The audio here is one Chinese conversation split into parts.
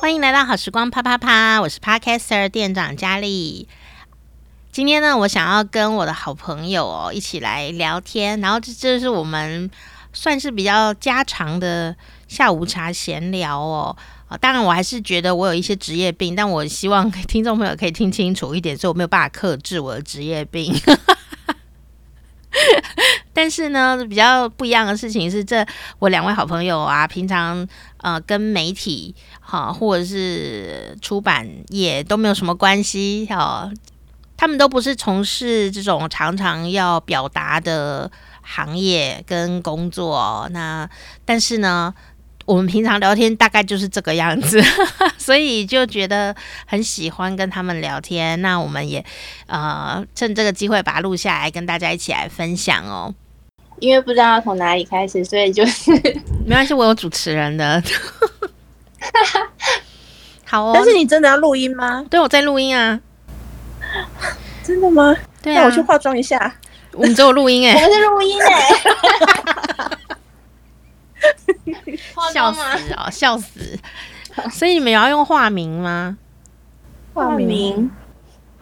欢迎来到好时光啪啪啪，我是 Podcaster 店长佳丽。今天呢，我想要跟我的好朋友哦一起来聊天，然后这这是我们算是比较家常的下午茶闲聊哦。当然我还是觉得我有一些职业病，但我希望听众朋友可以听清楚一点，所以我没有办法克制我的职业病。但是呢，比较不一样的事情是，这我两位好朋友啊，平常呃跟媒体哈、或者是出版业都没有什么关系哈、啊，他们都不是从事这种常常要表达的行业跟工作。那但是呢，我们平常聊天大概就是这个样子，所以就觉得很喜欢跟他们聊天。那我们也呃趁这个机会把它录下来，跟大家一起来分享哦。因为不知道从哪里开始，所以就是 没关系，我有主持人的。好哦，但是你真的要录音吗？对，我在录音啊。真的吗？对啊，那我去化妆一下。我们只有录音哎、欸，我们是录音哎、欸。笑死哦，笑死！所以你们要用化名吗？化名？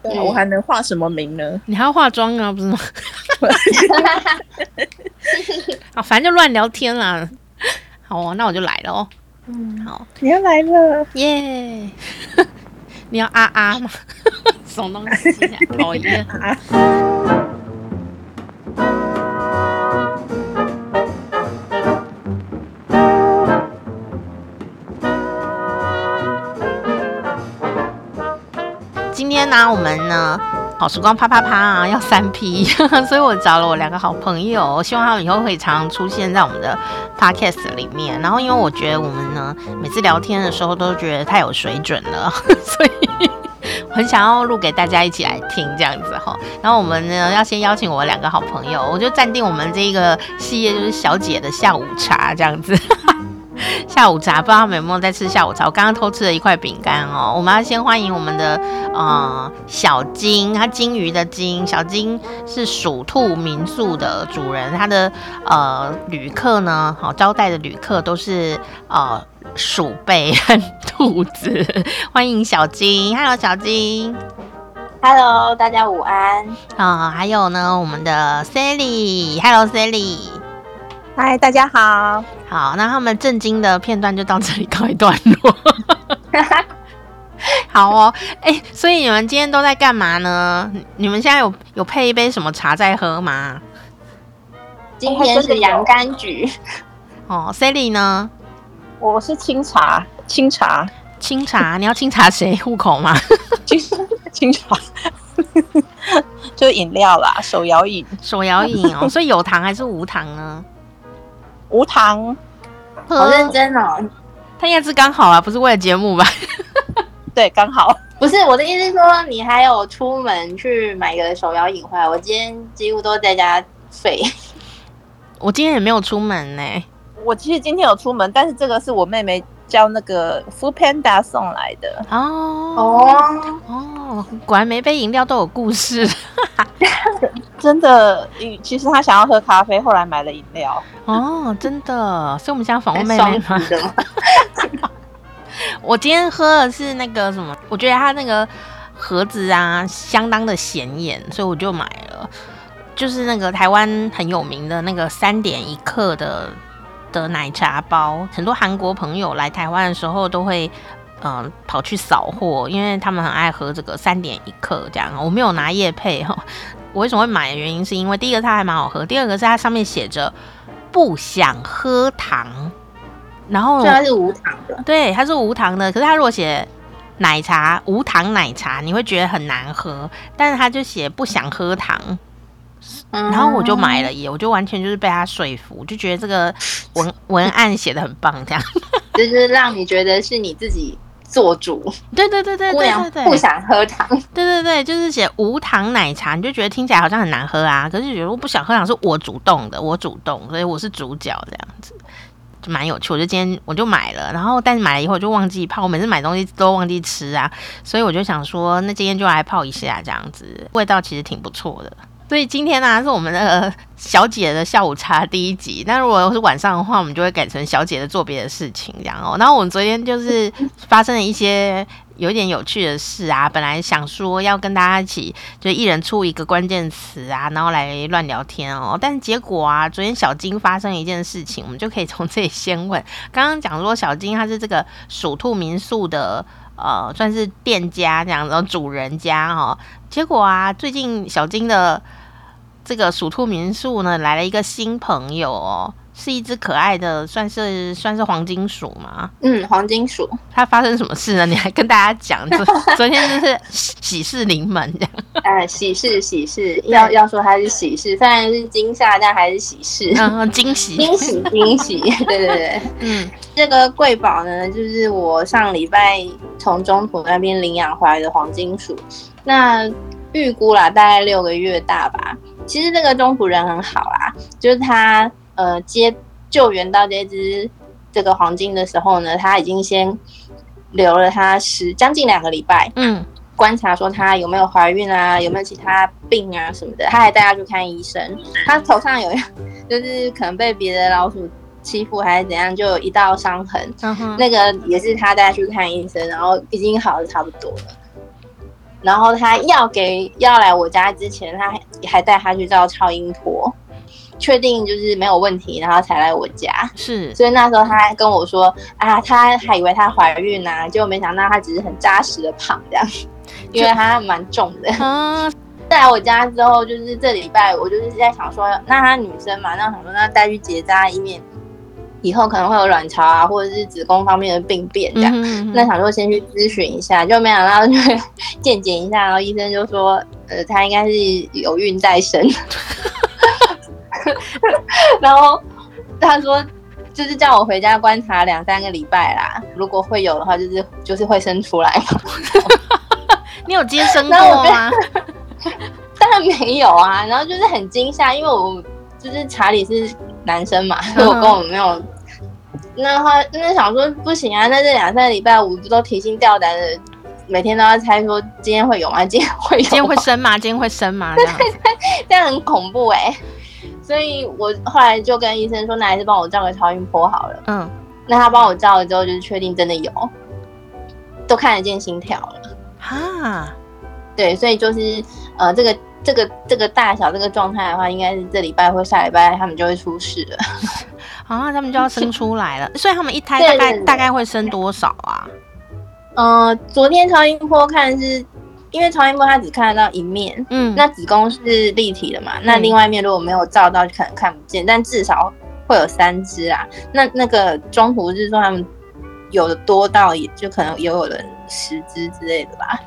对，我还能化什么名呢？你还要化妆啊，不是吗？好，反正就乱聊天啦。好哦，那我就来了哦。嗯，好，你要来了，耶、yeah！你要啊啊吗？什么东西？讨厌啊！今天呢、啊，我们呢，好时光啪啪啪啊，要三 P，所以我找了我两个好朋友，希望他们以后会常出现在我们的 Podcast 里面。然后，因为我觉得我们呢，每次聊天的时候都觉得太有水准了，所以很想要录给大家一起来听这样子哈。然后我们呢，要先邀请我两个好朋友，我就暂定我们这个系列就是小姐的下午茶这样子。下午茶，不知道他们有没有在吃下午茶？我刚刚偷吃了一块饼干哦。我们要先欢迎我们的呃小金，他金鱼的金，小金是鼠兔民宿的主人，他的呃旅客呢，好招待的旅客都是呃鼠辈和兔子。欢迎小金，Hello 小金，Hello 大家午安啊、呃。还有呢，我们的 Sally，Hello Sally。嗨，大家好。好，那他们震惊的片段就到这里告一段落。好哦，哎、欸，所以你们今天都在干嘛呢？你们现在有有配一杯什么茶在喝吗？今天是洋甘菊。哦，Sally 呢？我是清茶，清茶，清茶。你要清查谁户口吗？清 清茶，就是饮料啦，手摇饮，手摇饮哦。所以有糖还是无糖呢？无糖，好认真哦。他应该是刚好啊，不是为了节目吧？对，刚好。不是我的意思是说，你还有出门去买个手摇饮回来。我今天几乎都在家睡。我今天也没有出门呢、欸。我其实今天有出门，但是这个是我妹妹叫那个 Food Panda 送来的。哦哦哦，果然每杯饮料都有故事。真的，其实他想要喝咖啡，后来买了饮料。哦，真的，所以我们现在访问妹妹吗？我今天喝的是那个什么？我觉得它那个盒子啊，相当的显眼，所以我就买了。就是那个台湾很有名的那个三点一克的的奶茶包，很多韩国朋友来台湾的时候都会嗯、呃、跑去扫货，因为他们很爱喝这个三点一克这样。我没有拿叶配哈。我为什么会买的原因是因为第一个它还蛮好喝，第二个是它上面写着不想喝糖，然后它是无糖的，对，它是无糖的。可是它如果写奶茶无糖奶茶，你会觉得很难喝，但是它就写不想喝糖，嗯，然后我就买了耶，我就完全就是被他说服，就觉得这个文文案写的很棒，这样 就是让你觉得是你自己。做主，对对对对对对对，不想喝糖，对对对，就是写无糖奶茶，你就觉得听起来好像很难喝啊。可是觉得我不想喝糖，是我主动的，我主动，所以我是主角这样子，就蛮有趣。我就今天我就买了，然后但是买了以后就忘记泡，我每次买东西都忘记吃啊，所以我就想说，那今天就来泡一下这样子，味道其实挺不错的。所以今天呢、是我们的小姐的下午茶第一集。那如果是晚上的话，我们就会改成小姐的做别的事情这样哦。然后我们昨天就是发生了一些有点有趣的事啊。本来想说要跟大家一起，就一人出一个关键词啊，然后来乱聊天哦。但是结果啊，昨天小金发生了一件事情，我们就可以从这里先问。刚刚讲说小金他是这个鼠兔民宿的。呃，算是店家这样子，主人家哈、哦。结果啊，最近小金的这个鼠兔民宿呢，来了一个新朋友哦。是一只可爱的，算是算是黄金鼠嘛？嗯，黄金鼠。它发生什么事呢？你还跟大家讲，昨 昨天就是喜事临门这样。呃，喜事喜事，要要说它是喜事，虽然是惊吓，但还是喜事。嗯，惊喜惊喜惊喜，对对对。嗯，这个贵宝呢，就是我上礼拜从中途那边领养回来的黄金鼠。那预估啦，大概六个月大吧。其实那个中途人很好啦，就是他。呃，接救援到这只这个黄金的时候呢，他已经先留了他十将近两个礼拜，嗯，观察说他有没有怀孕啊，有没有其他病啊什么的，他还带他去看医生。他头上有，就是可能被别的老鼠欺负还是怎样，就有一道伤痕，那个也是他带他去看医生，然后已经好的差不多了。然后他要给要来我家之前，他还还带他去照超音波。确定就是没有问题，然后才来我家。是，所以那时候他还跟我说啊，他还以为她怀孕呢、啊，结果没想到她只是很扎实的胖这样，因为她蛮重的。嗯，再来我家之后，就是这礼拜我就是在想说，那她女生嘛，那想说那带去结扎，以免以后可能会有卵巢啊，或者是子宫方面的病变这样。嗯哼嗯哼，那想说先去咨询一下，就没想到就 健检一下，然后医生就说，呃，他应该是有孕在身。然后他说，就是叫我回家观察两三个礼拜啦，如果会有的话，就是就是会生出来嘛。你有接生过吗？当然没有啊。然后就是很惊吓，因为我就是查理是男生嘛，所以我跟我没有。那他那想说不行啊，那这两三个礼拜我不都提心吊胆的，每天都要猜说今天会有吗？今天会有？今天会生吗？今天会生吗？这样，这样很恐怖哎、欸。所以我后来就跟医生说，那还是帮我照个超音波好了。嗯，那他帮我照了之后，就是确定真的有，都看得见心跳了。哈，对，所以就是呃，这个这个这个大小这个状态的话，应该是这礼拜或下礼拜他们就会出事了。啊，他们就要生出来了。所以他们一胎大概大概会生多少啊？呃，昨天超音波看是。因为超音波它只看得到一面，嗯，那子宫是立体的嘛，嗯、那另外一面如果没有照到，就可能看不见，但至少会有三只啊。那那个中途是说他们有的多到也就可能也有人十只之类的吧。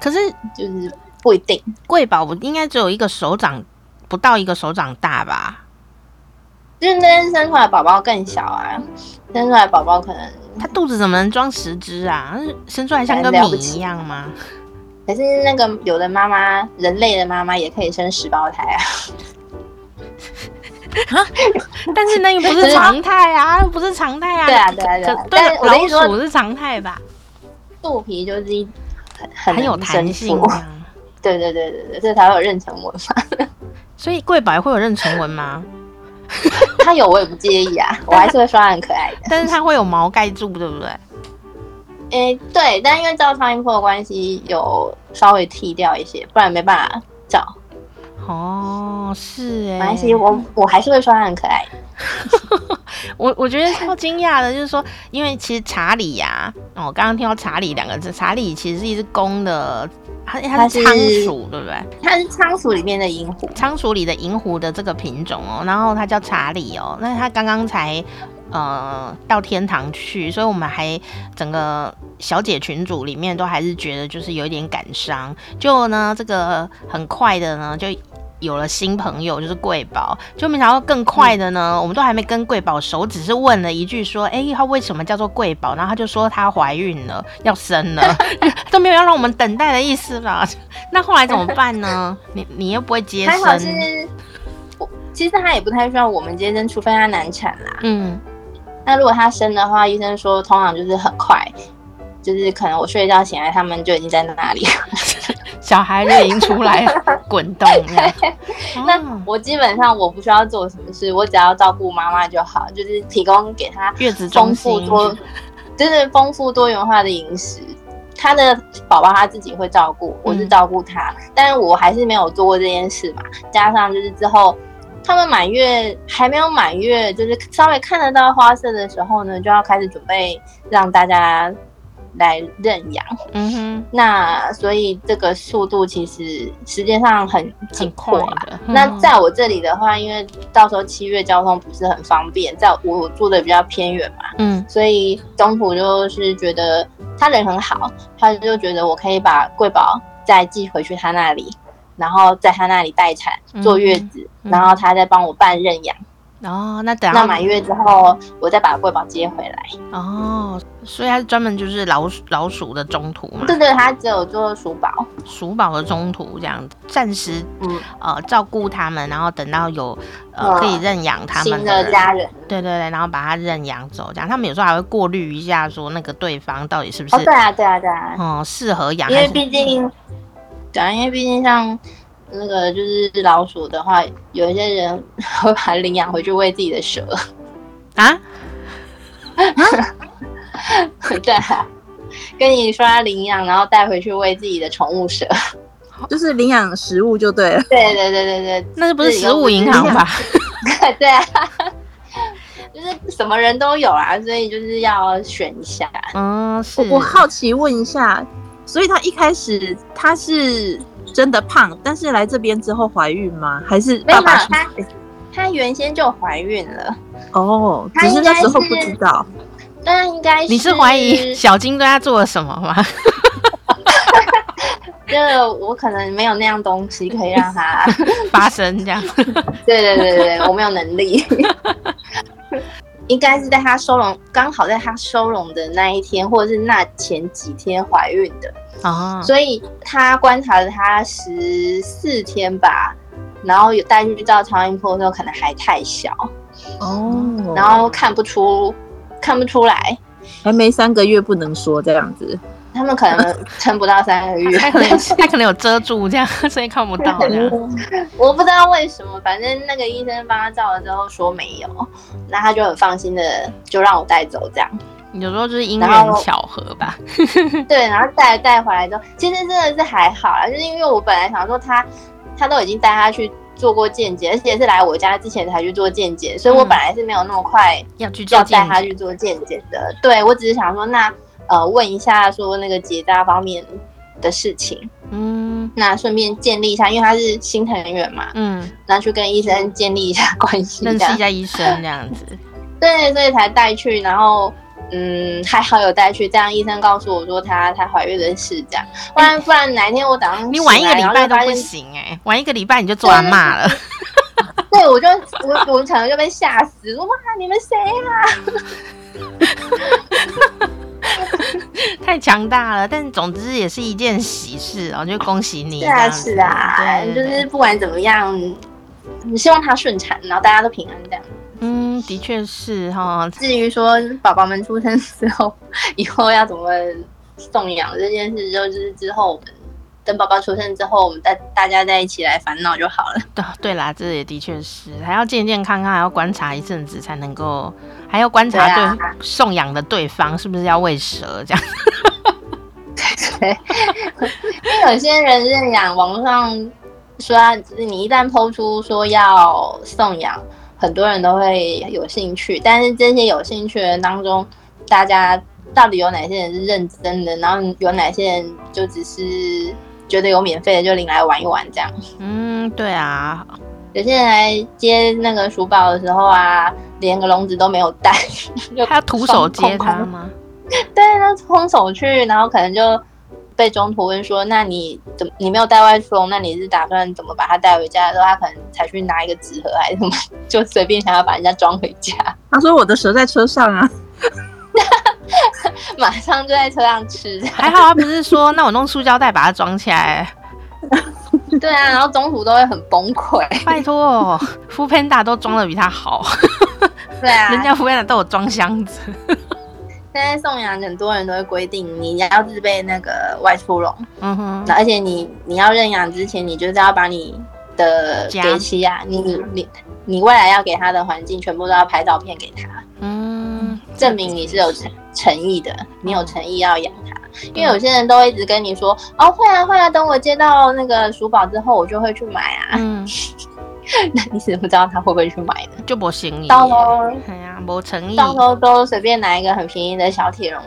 可是就是不一定，贵宝不应该只有一个手掌，不到一个手掌大吧？就是那生出来宝宝更小啊，生出来宝宝可能他肚子怎么能装十只啊？生出来像个米一样吗？可是那个有的妈妈，人类的妈妈也可以生十胞胎啊！但是那个不是常态啊，不是常态啊！对啊，对啊，对啊！但老鼠是常态吧？肚皮就是很很有弹性，对对对对对，这才会有妊娠纹嘛。所以贵宝会有妊娠纹吗？他有我也不介意啊，我还是会说他很可爱的。但是它会有毛盖住，对不对？诶、欸，对，但因为照超音波的关系，有稍微剃掉一些，不然没办法照。哦，是哎，没关系，我我还是会说他很可爱。我我觉得超惊讶的，就是说，因为其实查理呀、啊，哦，刚刚听到查理两个字，查理其实是一只公的，它它是仓鼠，对不对？它是仓鼠里面的银狐，仓鼠里的银狐的这个品种哦，然后它叫查理哦，那它刚刚才。呃，到天堂去，所以我们还整个小姐群组里面都还是觉得就是有一点感伤。就呢，这个很快的呢，就有了新朋友，就是贵宝。就没想到更快的呢，嗯、我们都还没跟贵宝熟，只是问了一句说：“哎、欸，她为什么叫做贵宝？”然后他就说她怀孕了，要生了，都没有要让我们等待的意思啦。那后来怎么办呢？你你又不会接生？还好是，其实他也不太需要我们接生，除非他难产啦。嗯。那如果他生的话，医生说通常就是很快，就是可能我睡觉醒来，他们就已经在那里了。小孩就已经出来滚动了。那我基本上我不需要做什么事，我只要照顾妈妈就好，就是提供给她月子丰富多，就是丰富多元化的饮食。他的宝宝他自己会照顾，我是照顾他，嗯、但是我还是没有做过这件事嘛。加上就是之后他们满月还没有满月，就是稍微看得到花色的时候呢，就要开始准备让大家。来认养，嗯哼，那所以这个速度其实时间上很紧迫啊。嗯、那在我这里的话，因为到时候七月交通不是很方便，在我住的比较偏远嘛，嗯，所以东浦就是觉得他人很好，他就觉得我可以把贵宝再寄回去他那里，然后在他那里待产坐月子，然后他再帮我办认养。哦，那等到满月之后，我再把贵宝接回来。哦，所以他是专门就是老鼠老鼠的中途嘛？对对，他只有做鼠宝，鼠宝的中途这样，暂时嗯呃照顾他们，然后等到有呃可以认养他们的家人，对对对，然后把它认养走，这样他们有时候还会过滤一下，说那个对方到底是不是？哦，对啊对啊对啊，嗯，适合养，因为毕竟，对啊，因为毕竟像。那个就是老鼠的话，有一些人会把它领养回去喂自己的蛇啊。对啊，跟你说他领养，然后带回去喂自己的宠物蛇，就是领养食物就对了。对对对对对，那是不是食物银行吧？对啊，就是什么人都有啊，所以就是要选一下。嗯，是。我好奇问一下，所以他一开始他是。真的胖，但是来这边之后怀孕吗？还是爸爸？她她原先就怀孕了哦，只是那时候不知道。那应该是你是怀疑小金对他做了什么吗？就我可能没有那样东西可以让他 发生这样。对对对对，我没有能力。应该是在她收容，刚好在她收容的那一天，或者是那前几天怀孕的。啊，所以她观察了她十四天吧，然后有带去照超音波的时候，可能还太小。哦，然后看不出，看不出来，还没三个月不能说这样子，他们可能撑不到三个月，他可能他可能有遮住这样，所以看不到这样。我不知道为什么，反正那个医生帮他照了之后说没有，那他就很放心的就让我带走这样。有时候就是因缘巧合吧。对，然后带带回来之后，其实真的是还好啦，就是因为我本来想说他，他都已经带他去做过健检，而且是来我家之前才去做健检，所以我本来是没有那么快要去要带他去做健检的。嗯、对，我只是想说，那呃问一下说那个结扎方面的事情，嗯，那顺便建立一下，因为他是新成员嘛，嗯，那去跟医生建立一下关系，认识一下医生这样子。对，所以才带去，然后。嗯，还好有带去，这样医生告诉我说他他怀孕的事，这样，不然不然哪一天我早上你晚一个礼拜都不行哎、欸，晚一个礼拜你就做完骂了。对，对，我就我我可能就被吓死，说哇你们谁啊？太强大了，但总之也是一件喜事哦，就恭喜你。是啊是啊，对，就是不管怎么样，你希望他顺产，然后大家都平安这样。嗯，的确是哈。至于说宝宝们出生之后，以后要怎么送养这件事，就是之后我们等宝宝出生之后，我们大大家再一起来烦恼就好了。对 对啦，这也的确是，还要健健康康，还要观察一阵子才能够，还要观察对送养的对方是不是要喂蛇这样。对，因为有些人认养，网络上说啊，你一旦 PO 出说要送养。很多人都会有兴趣，但是这些有兴趣的人当中，大家到底有哪些人是认真的？然后有哪些人就只是觉得有免费的就领来玩一玩这样？嗯，对啊，有些人来接那个鼠宝的时候啊，连个笼子都没有带，他徒手接他吗？对，他空手去，然后可能就。被中途问说：“那你怎么你没有带外出笼？那你是打算怎么把它带回家的时候，他可能才去拿一个纸盒还是什么，就随便想要把人家装回家。”他说：“我的蛇在车上啊，马上就在车上吃。”还好他不是说：“那我弄塑胶袋把它装起来。”对啊，然后中途都会很崩溃。拜托，foodpanda 都装的比他好。对啊，人家 foodpanda 都有装箱子。现在送养很多人都会规定你要自备那个外出笼，嗯哼，而且你你要认养之前，你就是要把你的给妻啊，你你你你未来要给他的环境全部都要拍照片给他，嗯，证明你是有诚诚意的，你有诚意要养它。因为有些人都一直跟你说，哦，会啊会啊，等我接到那个鼠宝之后，我就会去买啊。嗯，那你怎么不知道他会不会去买呢？就不行，到时候哎呀，没诚意，到时候都随便拿一个很便宜的小铁笼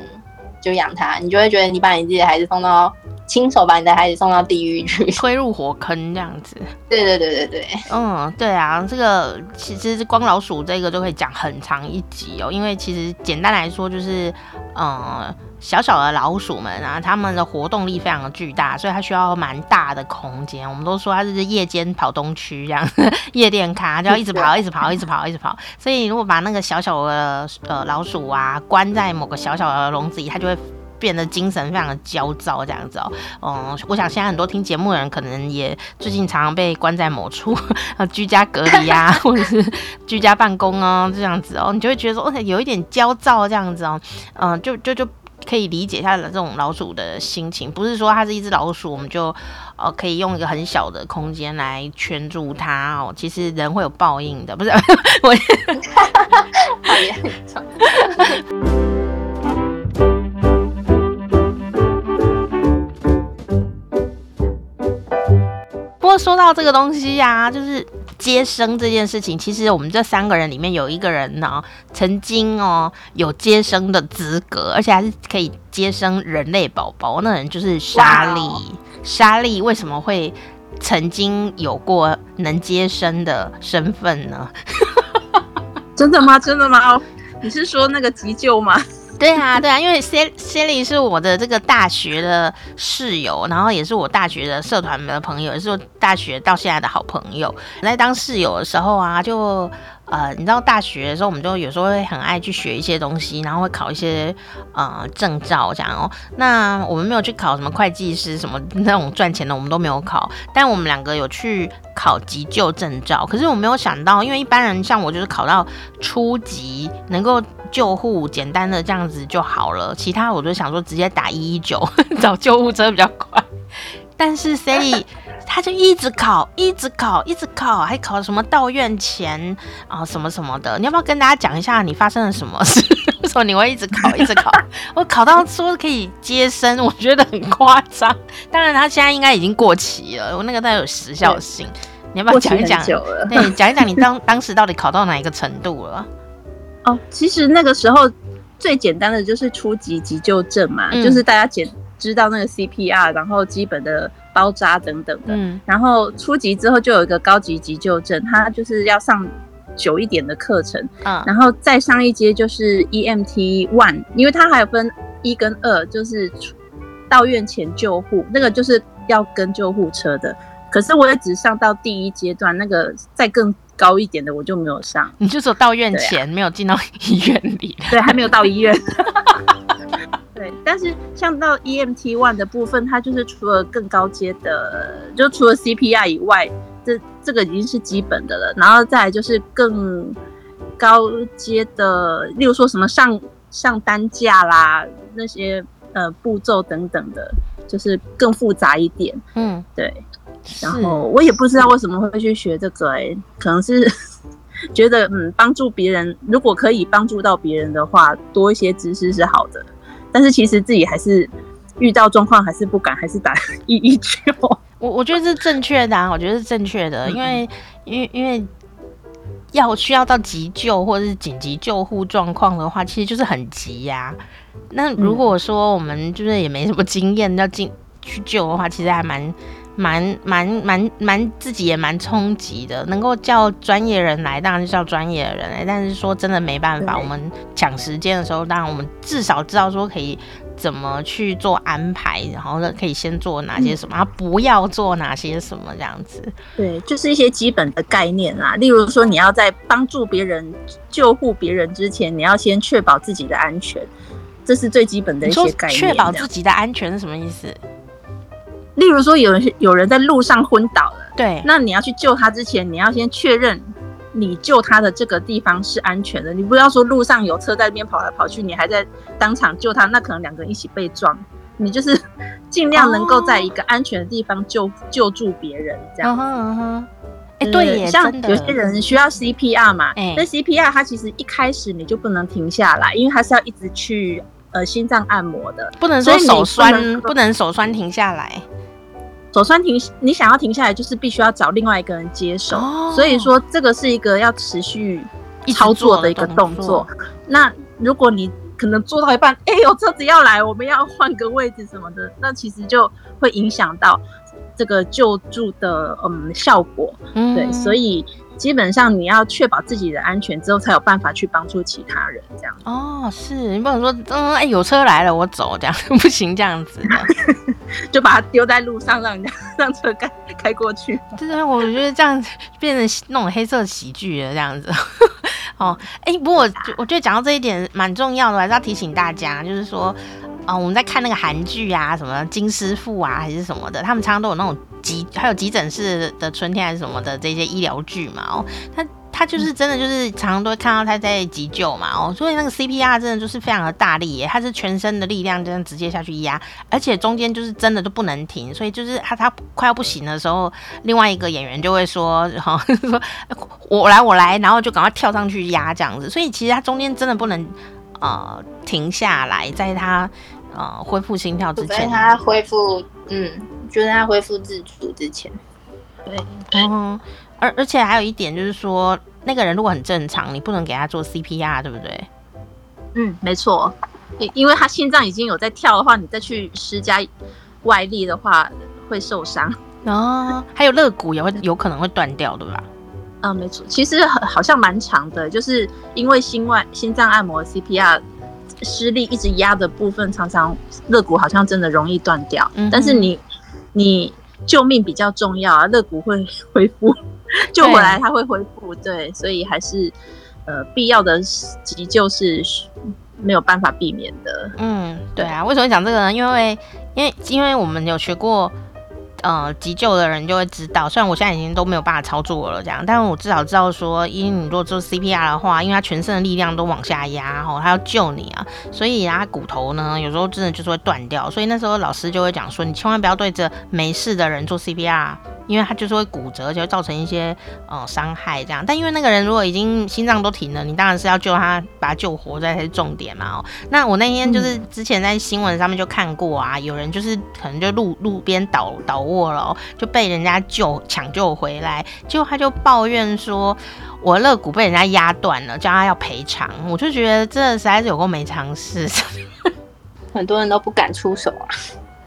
就养它，你就会觉得你把你自己的孩子送到。亲手把你的孩子送到地狱去，推入火坑这样子。对对对对对，嗯，对啊，这个其实光老鼠这个就可以讲很长一集哦，因为其实简单来说就是，嗯，小小的老鼠们啊，它们的活动力非常的巨大，所以它需要蛮大的空间。我们都说它是夜间跑东区这样，夜店咖就要一直跑，一直跑，一直跑，一直跑。所以如果把那个小小的呃老鼠啊关在某个小小的笼子里，它就会。变得精神非常的焦躁，这样子哦，嗯，我想现在很多听节目的人可能也最近常常被关在某处，居家隔离啊，或者是居家办公啊，这样子哦，你就会觉得说，哦，有一点焦躁这样子哦，嗯，就就就可以理解他的这种老鼠的心情，不是说它是一只老鼠，我们就呃可以用一个很小的空间来圈住它哦，其实人会有报应的，不是 我。说到这个东西呀、啊，就是接生这件事情。其实我们这三个人里面有一个人呢，曾经哦有接生的资格，而且还是可以接生人类宝宝。那人就是莎莉。莎莉为什么会曾经有过能接生的身份呢？真的吗？真的吗？你是说那个急救吗？对啊，对啊，因为 Sally 是我的这个大学的室友，然后也是我大学的社团的朋友，也是我大学到现在的好朋友。在当室友的时候啊，就呃，你知道大学的时候，我们就有时候会很爱去学一些东西，然后会考一些呃证照这样哦。那我们没有去考什么会计师什么那种赚钱的，我们都没有考。但我们两个有去考急救证照，可是我没有想到，因为一般人像我就是考到初级能够。救护简单的这样子就好了，其他我就想说直接打一一九 找救护车比较快。但是 Sally 他就一直考，一直考，一直考，还考什么到院前啊什么什么的。你要不要跟大家讲一下你发生了什么事？为什么你会一直考，一直考？我考到说可以接生，我觉得很夸张。当然他现在应该已经过期了，我那个带有时效性。你要不要讲一讲？对，讲一讲你当 当时到底考到哪一个程度了？哦，其实那个时候最简单的就是初级急救证嘛，嗯、就是大家简知道那个 CPR，然后基本的包扎等等的。嗯，然后初级之后就有一个高级急救证，他就是要上久一点的课程。嗯，然后再上一阶就是 EMT One，因为它还有分一跟二，就是到院前救护，那个就是要跟救护车的。可是我也只上到第一阶段，那个再更。高一点的我就没有上，你就说到院前、啊、没有进到医院里，对，还没有到医院。对，但是像到 EMT one 的部分，它就是除了更高阶的，就除了 CPR 以外，这这个已经是基本的了。然后再来就是更高阶的，例如说什么上上担架啦，那些呃步骤等等的，就是更复杂一点。嗯，对。然后我也不知道为什么会去学这个、欸，哎，可能是 觉得嗯，帮助别人，如果可以帮助到别人的话，多一些知识是好的。但是其实自己还是遇到状况还是不敢，还是打一一九。我我觉得是正确的啊，我觉得是正确的，因为因为因为要需要到急救或者是紧急救护状况的话，其实就是很急呀、啊。那如果说我们就是也没什么经验要进去救的话，其实还蛮。蛮蛮蛮蛮自己也蛮冲击的，能够叫专业人来，当然是叫专业的人来。但是说真的没办法，我们抢时间的时候，当然我们至少知道说可以怎么去做安排，然后呢可以先做哪些什么，嗯、不要做哪些什么这样子。对，就是一些基本的概念啦。例如说，你要在帮助别人、救护别人之前，你要先确保自己的安全，这是最基本的一些概念。确保自己的安全是什么意思？例如说，有人有人在路上昏倒了，对，那你要去救他之前，你要先确认你救他的这个地方是安全的。你不要说路上有车在那边跑来跑去，你还在当场救他，那可能两个人一起被撞。你就是 尽量能够在一个安全的地方救、oh. 救助别人，这样。嗯哼嗯哼。哎，对耶，像有些人需要 CPR 嘛，那 CPR 它其实一开始你就不能停下来，因为它是要一直去呃心脏按摩的，不能说手酸，不能手酸停下来。手酸停，你想要停下来，就是必须要找另外一个人接手。Oh. 所以说这个是一个要持续操作的一个动作。那如果你可能做到一半，哎呦，车子要来，我们要换个位置什么的，那其实就会影响到这个救助的嗯效果。嗯，对，所以基本上你要确保自己的安全之后，才有办法去帮助其他人这样。哦，是你不能说嗯，哎，有车来了，我走这样不行，这样子的，就把它丢在路上，让人家 让车开开过去。就是我觉得这样子变成那种黑色喜剧了，这样子。哦，哎、欸，不过我我觉得讲到这一点蛮重要的，还是要提醒大家，就是说，啊、呃，我们在看那个韩剧啊，什么金师傅啊，还是什么的，他们常常都有那种急，还有急诊室的春天还是什么的这些医疗剧嘛，哦，他。他就是真的，就是常常都会看到他在急救嘛，哦，所以那个 CPR 真的就是非常的大力耶，他是全身的力量这样直接下去压，而且中间就是真的都不能停，所以就是他他快要不行的时候，另外一个演员就会说，哈，说我来我来，然后就赶快跳上去压这样子，所以其实他中间真的不能呃停下来，在他呃恢复心跳之前，在他恢复，嗯，就在他恢复自主之前，对，嗯。而而且还有一点就是说，那个人如果很正常，你不能给他做 CPR，对不对？嗯，没错，因因为他心脏已经有在跳的话，你再去施加外力的话会受伤。哦，还有肋骨也会有可能会断掉，对吧？嗯，没错，其实好像蛮长的，就是因为心外心脏按摩 CPR 施力一直压的部分，常常肋骨好像真的容易断掉。嗯，但是你你救命比较重要啊，肋骨会恢复。救回来它会恢复，对，对，所以还是呃必要的急救是没有办法避免的。嗯，对啊，为什么讲这个呢？因为因为因为我们有学过呃急救的人就会知道，虽然我现在已经都没有办法操作了这样，但是我至少知道说，因为你如果做 CPR 的话，因为他全身的力量都往下压，吼，他要救你啊，所以他骨头呢有时候真的就是会断掉，所以那时候老师就会讲说，你千万不要对着没事的人做 CPR。因为他就是会骨折，就会造成一些呃伤害这样。但因为那个人如果已经心脏都停了，你当然是要救他，把他救活，这才是重点嘛。哦，那我那天就是之前在新闻上面就看过啊，有人就是可能就路路边倒倒卧了，就被人家救抢救回来，结果他就抱怨说，我肋骨被人家压断了，叫他要赔偿。我就觉得这实在是有够没常识，很多人都不敢出手啊。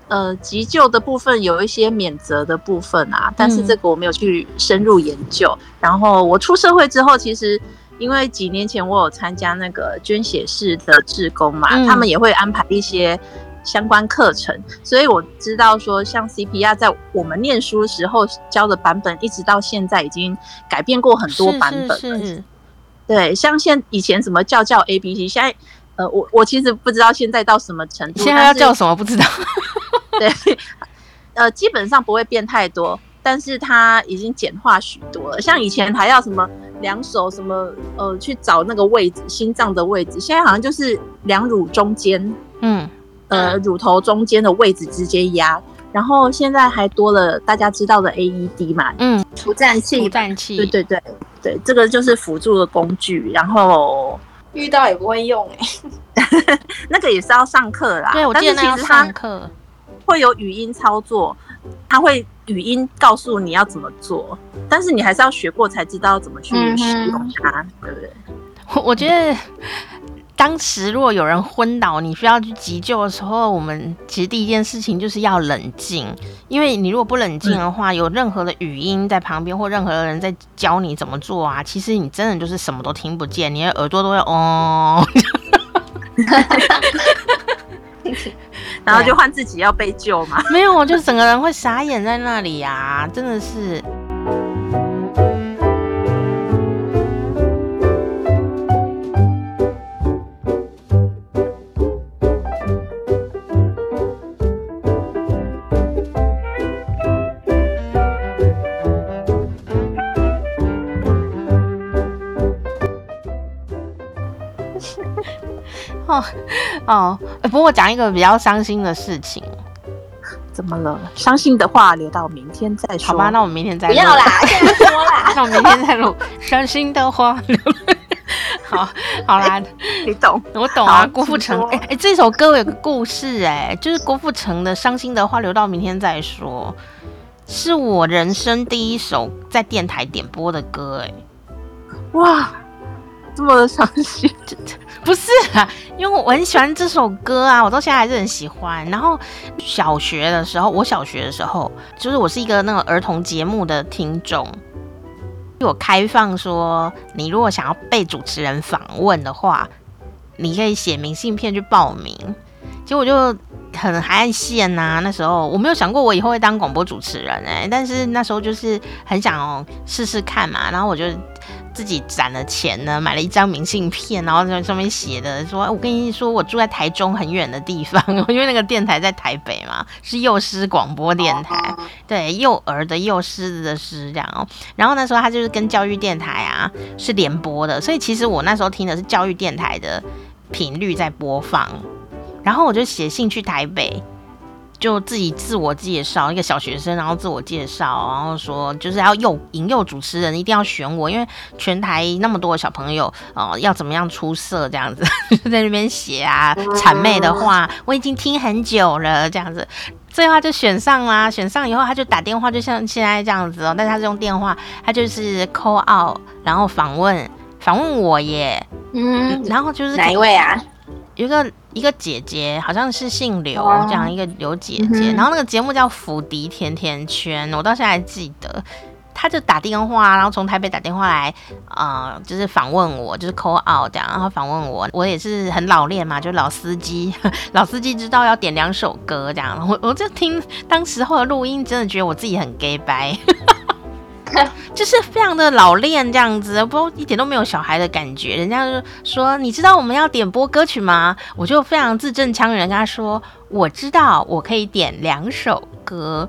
呃，急救的部分有一些免责的部分啊，但是这个我没有去深入研究。嗯、然后我出社会之后，其实因为几年前我有参加那个捐血室的志工嘛，嗯、他们也会安排一些相关课程，所以我知道说，像 CPR 在我们念书的时候教的版本，一直到现在已经改变过很多版本了。是是是对，像现以前什么叫叫 ABC，现在呃，我我其实不知道现在到什么程度，现在要叫什么不知道。对，呃，基本上不会变太多，但是它已经简化许多了。像以前还要什么两手什么呃去找那个位置，心脏的位置，现在好像就是两乳中间，嗯，呃，乳头中间的位置直接压。然后现在还多了大家知道的 AED 嘛，嗯，除颤器，除颤器，对对对对，这个就是辅助的工具。然后遇到也不会用哎、欸，那个也是要上课啦。对，我记得那要上课。会有语音操作，他会语音告诉你要怎么做，但是你还是要学过才知道怎么去使用它，嗯、对不对？我 我觉得当时如果有人昏倒，你需要去急救的时候，我们其实第一件事情就是要冷静，因为你如果不冷静的话，嗯、有任何的语音在旁边或任何的人在教你怎么做啊，其实你真的就是什么都听不见，你的耳朵都会哦。然后就换自己要被救嘛？没有，我就整个人会傻眼在那里呀，真的是。哦，不过我讲一个比较伤心的事情。怎么了？伤心的话留到明天再说。好吧，那我们明天再录。不要啦，现在说啦。那我明天再录。伤心的话留。好，好啦，你懂，我懂啊。郭富城，哎哎、欸欸，这首歌有个故事、欸，哎，就是郭富城的《伤心的话留到明天再说》，是我人生第一首在电台点播的歌、欸，哎，哇。这么伤心，不是啊，因为我很喜欢这首歌啊，我到现在还是很喜欢。然后小学的时候，我小学的时候，就是我是一个那个儿童节目的听众，我开放说，你如果想要被主持人访问的话，你可以写明信片去报名。结果我就很还按线呐、那时候我没有想过我以后会当广播主持人哎、但是那时候就是很想试试看嘛，然后我就。自己攒了钱呢，买了一张明信片，然后在上面写的说：“我跟你说，我住在台中很远的地方，因为那个电台在台北嘛，是幼师广播电台，对，幼儿的幼狮子的师这样哦。然后那时候他就是跟教育电台啊是联播的，所以其实我那时候听的是教育电台的频率在播放，然后我就写信去台北。”就自己自我介绍，一个小学生，然后自我介绍，然后说就是要诱引诱主持人一定要选我，因为全台那么多的小朋友哦、呃，要怎么样出色这样子，就 在那边写啊谄媚的话，我已经听很久了这样子，最后他就选上啦，选上以后他就打电话，就像现在这样子哦，但是他是用电话，他就是 call out，然后访问访问我耶，嗯，然后就是哪一位啊？有一个一个姐姐，好像是姓刘，这样一个刘姐姐。然后那个节目叫《福迪甜甜圈》，我到现在还记得。她就打电话，然后从台北打电话来，啊、呃，就是访问我，就是 call out 这样，然后访问我。我也是很老练嘛，就老司机，老司机知道要点两首歌这样。我我就听当时候的录音，真的觉得我自己很 gay 掰。就是非常的老练这样子，不一点都没有小孩的感觉。人家就说：“你知道我们要点播歌曲吗？”我就非常字正腔圆跟他说：“我知道，我可以点两首歌。”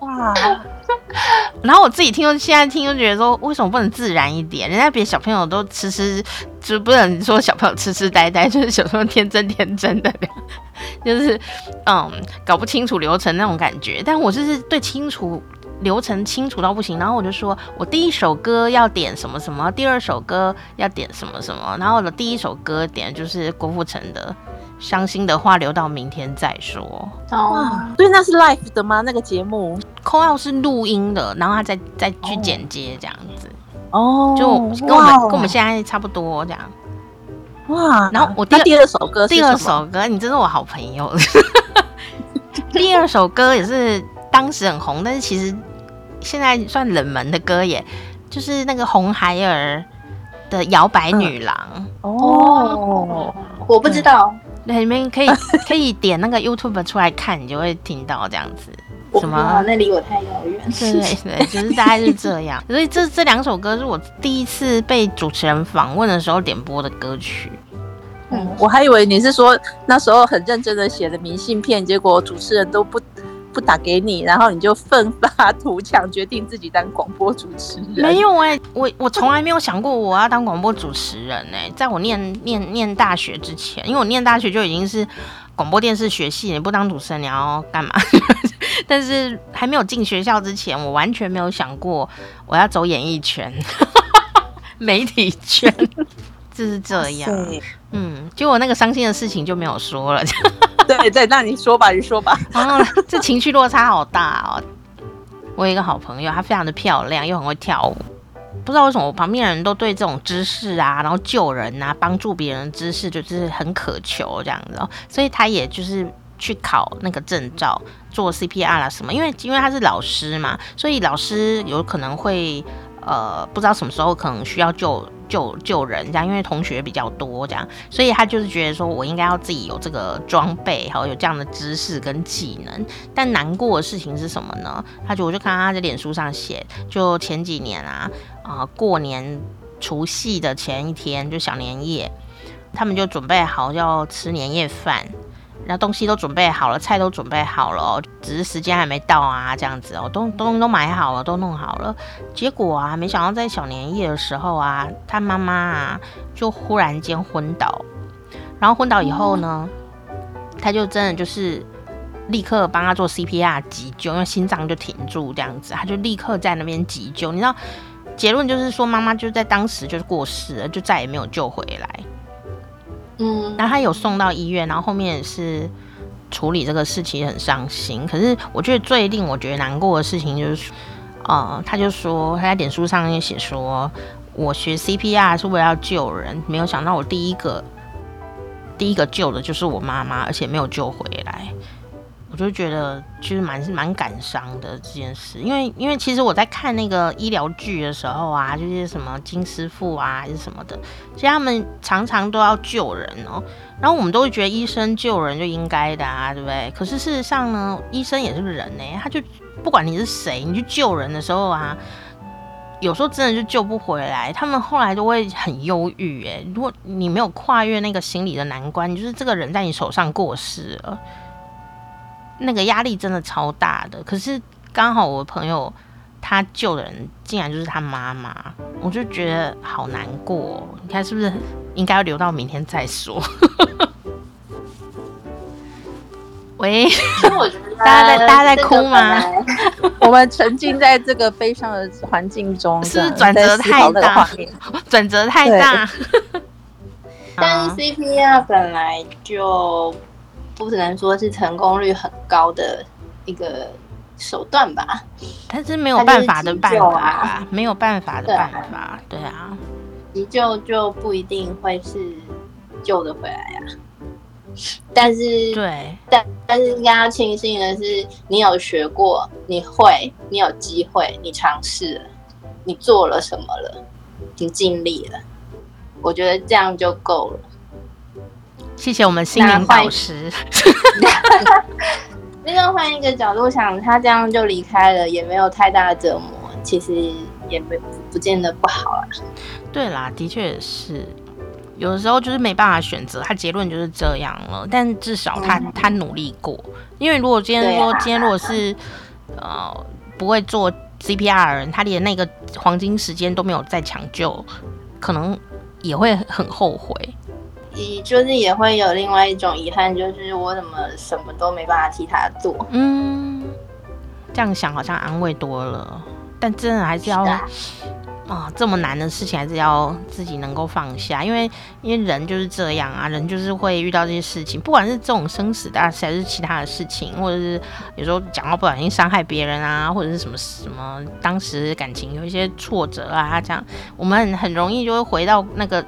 哇！然后我自己听，现在听就觉得说，为什么不能自然一点？人家别的小朋友都痴痴，就不能说小朋友痴痴呆呆，就是小朋友天真天真的，就是嗯，搞不清楚流程那种感觉。但我就是对清楚。流程清楚到不行，然后我就说，我第一首歌要点什么什么，第二首歌要点什么什么，然后我的第一首歌点就是郭富城的《伤心的话留到明天再说》。哦，所以那是 live 的吗？那个节目 call out 是录音的，然后他再再去剪接这样子。哦，就跟我们跟我们现在差不多这样。哇，然后我第第二首歌，第二首歌，你真是我好朋友。第二首歌也是当时很红，但是其实。现在算冷门的歌耶，就是那个红孩儿的《摇摆女郎》嗯、哦，我不知道，那你们可以 可以点那个 YouTube 出来看，你就会听到这样子。什么？那离我太遥远。对对对，就是大概是这样。所以这这两首歌是我第一次被主持人访问的时候点播的歌曲。嗯，我还以为你是说那时候很认真的写的明信片，结果主持人都不。不打给你，然后你就奋发 图强，决定自己当广播主持人。没有哎、欸，我我从来没有想过我要当广播主持人哎、欸，在我念念念大学之前，因为我念大学就已经是广播电视学系，你不当主持人你要干嘛？但是还没有进学校之前，我完全没有想过我要走演艺圈、媒体圈，就是这样。嗯，结果那个伤心的事情就没有说了。对对，那你说吧，你说吧。然后这情绪落差好大哦。我有一个好朋友，她非常的漂亮，又很会跳舞。不知道为什么我旁边的人都对这种知识啊，然后救人啊，帮助别人的知识就是很渴求这样子哦。所以她也就是去考那个证照，做 CPR 啦什么。因为因为她是老师嘛，所以老师有可能会呃，不知道什么时候可能需要救。救救人这样，因为同学比较多这样，所以他就是觉得说我应该要自己有这个装备，好有这样的知识跟技能。但难过的事情是什么呢？他就我就看他在脸书上写，就前几年啊啊、过年除夕的前一天，就小年夜，他们就准备好要吃年夜饭。然后东西都准备好了，菜都准备好了，只是时间还没到啊，这样子哦，东东西都买好了，都弄好了。结果啊，没想到在小年夜的时候啊，他妈妈啊就忽然间昏倒，然后昏倒以后呢，他就真的就是立刻帮他做 CPR 急救，因为心脏就停住这样子，他就立刻在那边急救。你知道结论就是说，妈妈就在当时就是过世了，就再也没有救回来。嗯，然后他有送到医院，然后后面也是处理这个事情很伤心。可是我觉得最令我觉得难过的事情就是，呃，他就说他在点书上面写说，我学 CPR 是为了要救人，没有想到我第一个。第一个救的就是我妈妈，而且没有救回来，我就觉得其实蛮蛮感伤的这件事。因为因为其实我在看那个医疗剧的时候啊，就是什么金师傅啊还是什么的，其实他们常常都要救人哦。然后我们都会觉得医生救人就应该的啊，对不对？可是事实上呢，医生也是个人呢，他就不管你是谁，你去救人的时候啊。有时候真的就救不回来，他们后来都会很忧郁。哎，如果你没有跨越那个心理的难关，你就是这个人在你手上过世了，那个压力真的超大的。可是刚好我朋友他救的人竟然就是他妈妈，我就觉得好难过。你看是不是应该要留到明天再说？喂，大家在大家在哭吗？我们沉浸在这个悲伤的环境中，是不是转折太大，转折太大。但是 CPR 本来就不只能说是成功率很高的一个手段吧，但是没有办法的办法，没有办法的办法，对啊，急救就不一定会是救得回来呀。但是，对，但但是应该要庆幸的是，你有学过，你会，你有机会，你尝试了，你做了什么了，你尽力了，我觉得这样就够了。谢谢我们心灵导师。那个换一个角度想，他这样就离开了，也没有太大的折磨，其实也没不见得不好啦。对啦，的确是。有的时候就是没办法选择，他结论就是这样了。但至少他他努力过，因为如果今天说今天如果是呃不会做 CPR 的人，他连那个黄金时间都没有再抢救，可能也会很后悔。也就是也会有另外一种遗憾，就是我怎么什么都没办法替他做。嗯，这样想好像安慰多了，但真的还是要。啊、哦，这么难的事情还是要自己能够放下，因为因为人就是这样啊，人就是会遇到这些事情，不管是这种生死大事还是其他的事情，或者是有时候讲话不小心伤害别人啊，或者是什么什么，当时感情有一些挫折啊，这样我们很很容易就会回到那个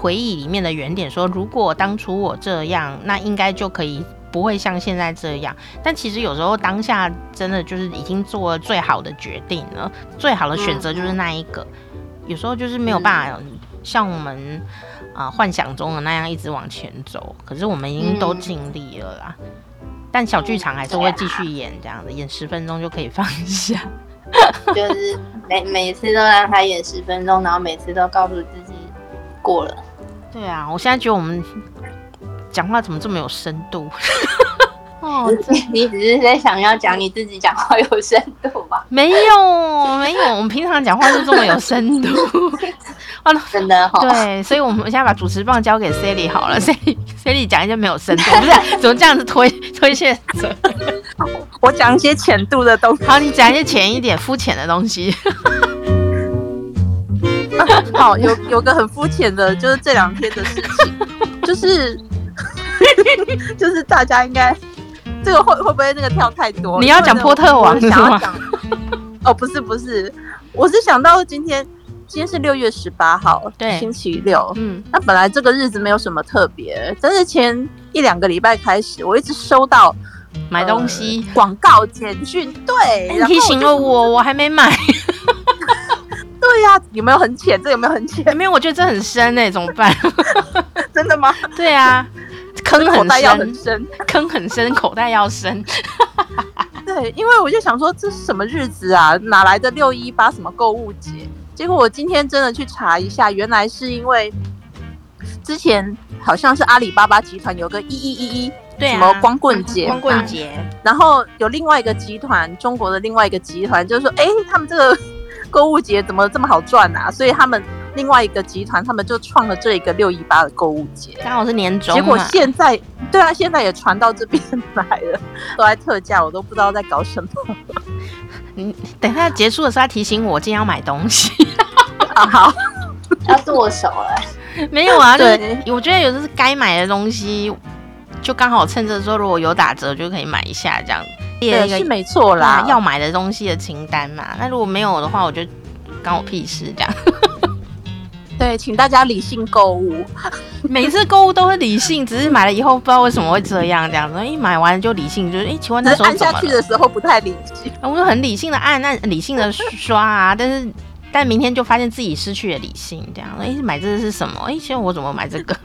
回忆里面的原点，说如果当初我这样，那应该就可以。不会像现在这样，但其实有时候当下真的就是已经做了最好的决定了，最好的选择就是那一个。有时候就是没有办法像我们啊、幻想中的那样一直往前走，可是我们已经都尽力了啦。但小剧场还是会继续演这样的，演十分钟就可以放下，就是每每次都让他演十分钟，然后每次都告诉自己过了。对啊，我现在觉得我们。讲话怎么这么有深度？哦，你只是在想要讲你自己讲话有深度吧？没有，没有，我们平常讲话就这么有深度。真的哈。对，所以我们现在把主持棒交给 Sally 好了，Sally，Sally 讲一些没有深度，不是？怎么这样子推推卸责？我讲一些浅度的东西。好，你讲一些浅一点、肤浅的东西。好，有有个很肤浅的，就是这两天的事情，就是。就是大家应该，这个会会不会那个跳太多？你要讲波特王是吗？哦，不是不是，我是想到今天，今天是六月十八号，对，星期六。嗯，那本来这个日子没有什么特别，但是前一两个礼拜开始，我一直收到买东西广告简讯，对，提醒了我，我还没买。对呀，有没有很浅？这有没有很浅？没有，我觉得这很深哎，怎么办？真的吗？对啊。坑很深，很深坑很深，口袋要深。对，因为我就想说，这是什么日子啊？哪来的六一八什么购物节？结果我今天真的去查一下，原来是因为之前好像是阿里巴巴集团有个一一一一，对，什么光棍节，光棍节。然后有另外一个集团，中国的另外一个集团，就是说，哎，他们这个购物节怎么这么好赚啊？所以他们另外一个集团，他们就创了这一个六一八的购物节，刚好是年终。结果现在，对啊，现在也传到这边来了，都在特价，我都不知道在搞什么。你 等一下结束的时候，他提醒我今天要买东西。好，要剁手了。没有啊，对，我觉得有的是该买的东西，就刚好趁着说如果有打折就可以买一下，这样列一个是没错啦，要买的东西的清单嘛。那如果没有的话，我就关我屁事这样。对，请大家理性购物。每次购物都是理性，只是买了以后不知道为什么会这样这样子。一买完就理性，就是哎，请问那时候按下去的时候不太理性。我就很理性的按，那理性的刷啊，但是但明天就发现自己失去了理性，这样哎，买这个是什么？哎，请问我怎么买这个？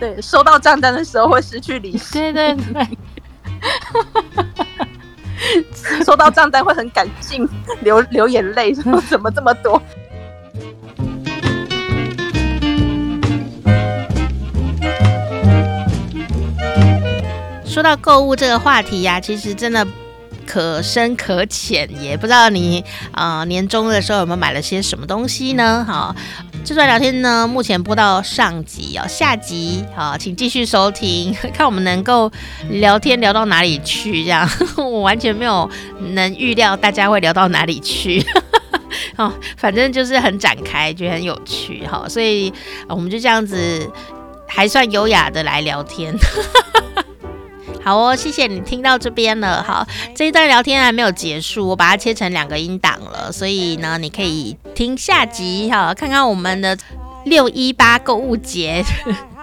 对，收到账单的时候会失去理性。对对对。收到账单会很感性，流流眼泪，说 怎么这么多？说到购物这个话题呀、其实真的可深可浅，也不知道你啊、呃、年终的时候有没有买了些什么东西呢？好，这段聊天呢，目前播到上集哦，下集好，请继续收听，看我们能够聊天聊到哪里去。这样，我完全没有能预料大家会聊到哪里去。哦，反正就是很展开，觉得很有趣哈，所以我们就这样子还算优雅的来聊天。好哦，谢谢你听到这边了。好，这一段聊天还没有结束，我把它切成两个音档了，所以呢，你可以听下集哈，看看我们的六一八购物节。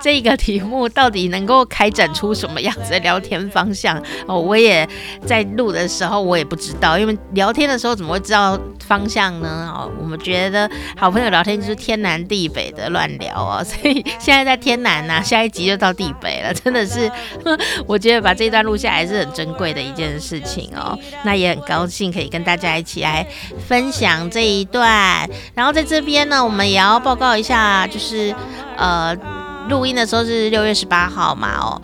这个题目到底能够开展出什么样子的聊天方向哦？我也在录的时候，我也不知道，因为聊天的时候怎么会知道方向呢？哦，我们觉得好朋友聊天就是天南地北的乱聊哦，所以现在在天南呐，下一集就到地北了，真的是，我觉得把这一段录下来是很珍贵的一件事情哦。那也很高兴可以跟大家一起来分享这一段，然后在这边呢，我们也要报告一下，就是呃。录音的时候是六月十八号嘛？哦，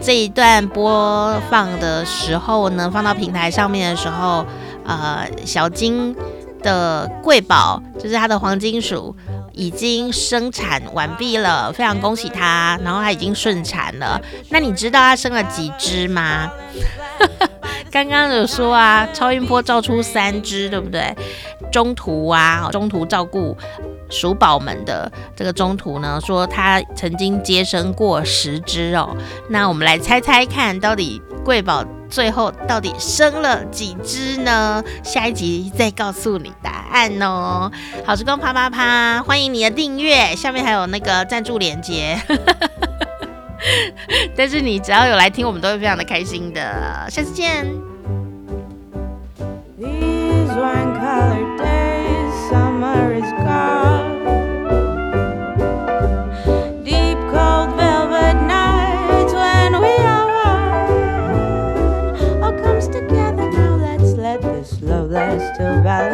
这一段播放的时候呢，放到平台上面的时候，呃，小金的贵宝就是它的黄金鼠已经生产完毕了，非常恭喜它，然后它已经顺产了。那你知道它生了几只吗？刚刚有说啊，超音波照出三只，对不对？中途啊，中途照顾。鼠宝们的这个中途呢，说他曾经接生过十只哦，那我们来猜猜看，到底贵宝最后到底生了几只呢？下一集再告诉你答案哦。好时光啪啪啪，欢迎你的订阅，下面还有那个赞助链接。但是你只要有来听，我们都会非常的开心的。下次见。